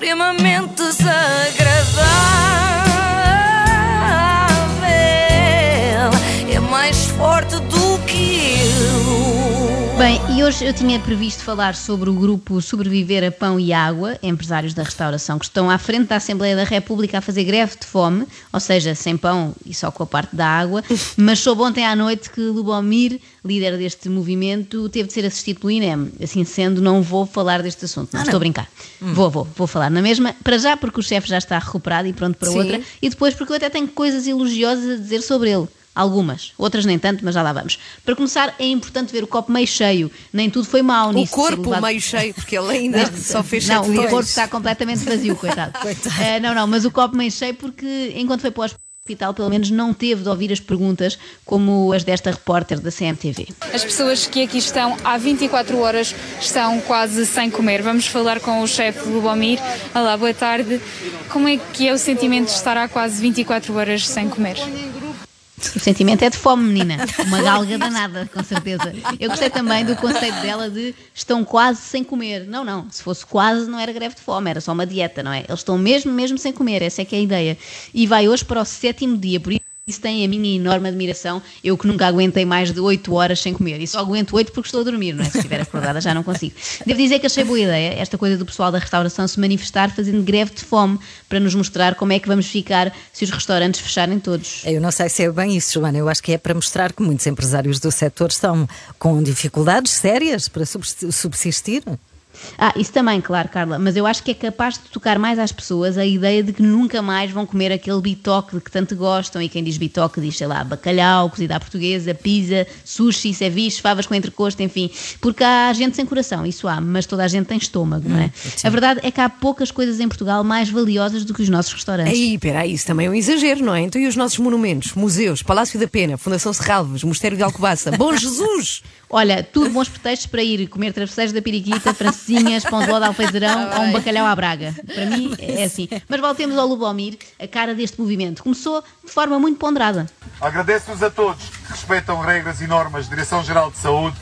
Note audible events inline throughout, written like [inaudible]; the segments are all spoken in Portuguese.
extremamente desagradável. E hoje eu tinha previsto falar sobre o grupo Sobreviver a Pão e Água, empresários da restauração, que estão à frente da Assembleia da República a fazer greve de fome, ou seja, sem pão e só com a parte da água, [laughs] mas soube ontem à noite que Lubomir, líder deste movimento, teve de ser assistido pelo INEM. Assim sendo, não vou falar deste assunto, não, estou a brincar. Vou, vou, vou falar na mesma, para já porque o chefe já está recuperado e pronto para Sim. outra, e depois porque eu até tenho coisas elogiosas a dizer sobre ele. Algumas, outras nem tanto, mas já lá vamos. Para começar, é importante ver o copo meio cheio. Nem tudo foi mau O nisso. ser corpo levado- meio cheio, porque ele ainda só fez não, o corpo está completamente vazio, [laughs] coitado. Eh, não, não, mas o copo meio cheio porque enquanto foi para o hospital, pelo menos não teve de ouvir as perguntas como as desta repórter da CMTV. As pessoas que aqui estão há 24 horas estão quase sem comer. Vamos falar com o chefe Lubomir. Olá, boa tarde. Como é que é o sentimento de estar há quase 24 horas sem comer? O sentimento é de fome, menina. Uma galga danada, com certeza. Eu gostei também do conceito dela de estão quase sem comer. Não, não. Se fosse quase, não era greve de fome, era só uma dieta, não é? Eles estão mesmo, mesmo sem comer. Essa é que é a ideia. E vai hoje para o sétimo dia, por isso. Tem a minha enorme admiração. Eu que nunca aguentei mais de 8 horas sem comer. E só aguento 8 porque estou a dormir, não é? Se estiver acordada já não consigo. Devo dizer que achei boa ideia esta coisa do pessoal da restauração se manifestar fazendo greve de fome para nos mostrar como é que vamos ficar se os restaurantes fecharem todos. Eu não sei se é bem isso, Joana. Eu acho que é para mostrar que muitos empresários do setor estão com dificuldades sérias para subs- subsistir. Ah, isso também, claro, Carla, mas eu acho que é capaz de tocar mais às pessoas a ideia de que nunca mais vão comer aquele bitoque de que tanto gostam, e quem diz bitoque diz, sei lá, bacalhau, cozida à portuguesa, pizza, sushi, ceviche, favas com entrecosto, enfim, porque há gente sem coração, isso há, mas toda a gente tem estômago, não é? A verdade é que há poucas coisas em Portugal mais valiosas do que os nossos restaurantes. Aí, peraí, isso também é um exagero, não é? Então e os nossos monumentos, museus, Palácio da Pena, Fundação Serralves, Mosteiro de Alcobaça, Bom Jesus! [laughs] Olha, tudo bons pretextos para ir comer travesseiros da periquita, [laughs] francesinhas, pão de ló de alfeizarão ou um bacalhau à braga. Para mim é assim. Mas voltemos ao Lubomir, a cara deste movimento. Começou de forma muito ponderada. Agradeço-vos a todos que respeitam regras e normas de Direção-Geral de Saúde.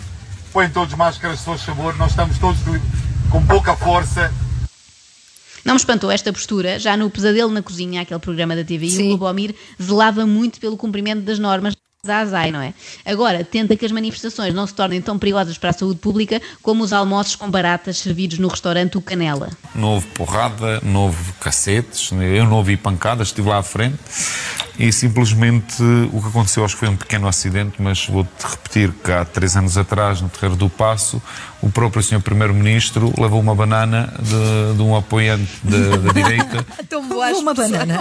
Põem todos máscaras, se faz favor. Nós estamos todos de- com pouca força. Não me espantou esta postura, já no Pesadelo na Cozinha, aquele programa da TV, Sim. o Lubomir zelava muito pelo cumprimento das normas da ASAI, não é? Agora, tenta que as manifestações não se tornem tão perigosas para a saúde pública como os almoços com baratas servidos no restaurante O Canela. Não houve porrada, não houve cacetes, eu não ouvi pancadas, estive lá à frente e simplesmente o que aconteceu, acho que foi um pequeno acidente, mas vou-te repetir que há três anos atrás, no Terreiro do Passo, o próprio Sr. Primeiro-Ministro levou uma banana de, de um apoiante da, direita [laughs] boa Uma banana.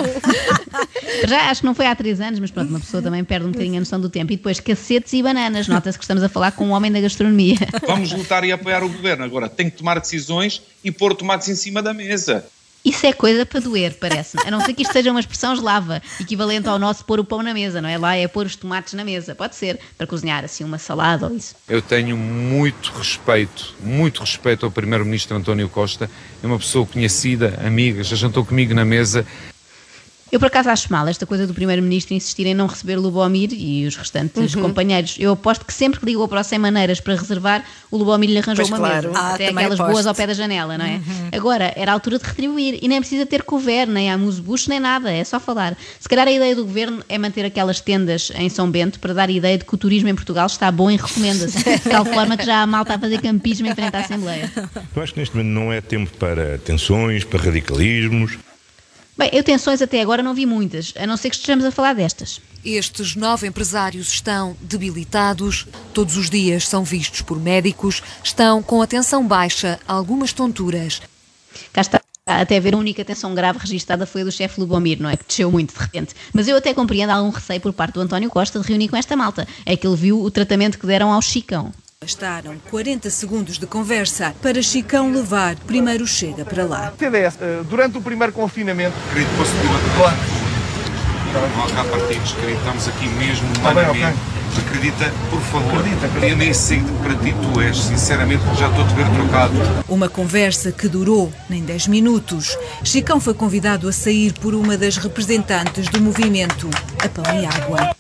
[laughs] Já acho que não foi há três anos, mas pronto, uma pessoa também perde um bocadinho a noção do tempo. E depois cacetes e bananas. Nota-se que estamos a falar com um homem da gastronomia. Vamos lutar e apoiar o governo. Agora, tem que tomar decisões e pôr tomates em cima da mesa. Isso é coisa para doer, parece-me. A não ser que isto seja uma expressão eslava, equivalente ao nosso pôr o pão na mesa, não é? Lá é pôr os tomates na mesa. Pode ser, para cozinhar assim uma salada ou isso. Eu tenho muito respeito, muito respeito ao Primeiro-Ministro António Costa. É uma pessoa conhecida, amiga, já jantou comigo na mesa. Eu por acaso acho mal esta coisa do Primeiro-Ministro insistir em não receber Lubomir e os restantes companheiros. Eu aposto que sempre que ligou para o Sem Maneiras para reservar, o Lubomir lhe arranjou Pois uma claro. mesa. Ah, Até aquelas aposto. boas ao pé da janela, não é? Agora, era a altura de retribuir e nem precisa ter couvert, nem amuse-bucho, nem nada, é só falar. Se calhar a ideia do governo é manter aquelas tendas em São Bento para dar a ideia de que o turismo em Portugal está bom e recomenda-se. [laughs] De tal forma que já há malta a fazer campismo em frente à Assembleia. Eu acho que neste momento não é tempo para tensões, para radicalismos. Bem, eu tensões até agora não vi muitas, a não ser que estejamos a falar destas. Estes nove empresários estão debilitados, todos os dias são vistos por médicos, estão com a tensão baixa, algumas tonturas. Cá está. Até ver a única tensão grave registada foi a do chefe Lubomir, não é? Que desceu muito de repente. Mas eu até compreendo algum receio por parte do António Costa de reunir com esta malta. É que ele viu o tratamento que deram ao Chicão. Bastaram 40 segundos de conversa para Chicão levar primeiro chega para lá. TDS, eh, durante o primeiro confinamento. Querido, posso pedir uma Claro. Não há cá partidos, querido, estamos aqui mesmo Tá bem, humanamente. Acredita, por favor. Acredita, acredita. Eu nem sei que para ti tu és, sinceramente, já estou a te ver trocado. Uma conversa que durou nem 10 minutos. Chicão foi convidado a sair por uma das representantes do movimento A Pão e Água.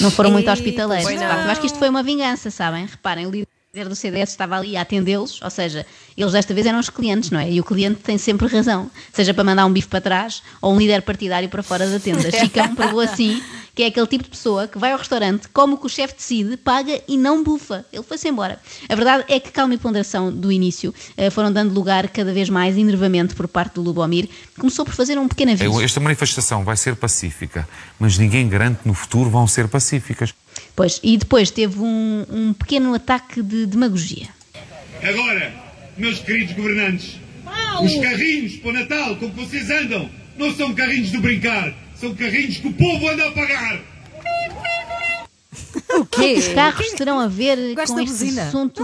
Não foram muito hospitaleiros. Pois de facto. Acho que isto foi uma vingança, sabem? Reparem, o líder do CDS estava ali a atendê-los, ou seja, eles desta vez eram os clientes, não é? E o cliente tem sempre razão, seja para mandar um bife para trás ou um líder partidário para fora da tenda. [laughs] Chicão provou assim que é aquele tipo de pessoa que vai ao restaurante, come o que o chefe decide, paga e não bufa. Ele foi-se embora. A verdade é que calma e ponderação do início eh, foram dando lugar cada vez mais enervamento por parte do Lubomir. Começou por fazer um pequeno aviso. Esta manifestação vai ser pacífica, mas ninguém garante que no futuro vão ser pacíficas. Pois, e depois teve um, um pequeno ataque de demagogia. Agora, meus queridos governantes, os carrinhos para o Natal com que vocês andam não são carrinhos de brincar, são carrinhos que o povo anda a pagar. O quê? Os carros terão a ver Gosto com este buzina. assunto.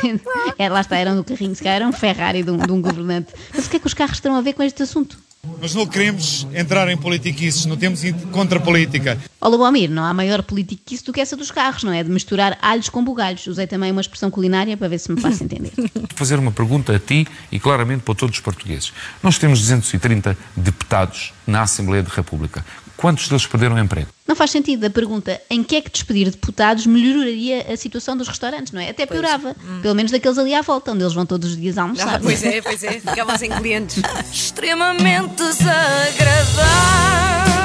[laughs] é, lá está, eram do carrinho, se calhar era um Ferrari de um, de um governante. Mas o que é que os carros terão a ver com este assunto? Nós não queremos entrar em politiquices, não temos contra a política. Ó Lubomir, não há maior politiquice do que essa dos carros, não é? De misturar alhos com bugalhos. Usei também uma expressão culinária para ver se me faço entender. [laughs] Vou fazer uma pergunta a ti e claramente para todos os portugueses. Nós temos 230 deputados na Assembleia da República. Quantos deles perderam emprego? Não faz sentido a pergunta em que é que despedir deputados melhoraria a situação dos restaurantes, não é? Até piorava. Pelo menos daqueles ali à volta, onde eles vão todos os dias [laughs] almoçar. Ah, pois é, pois é. Ficavam sem clientes. [laughs] Extremamente desagradável.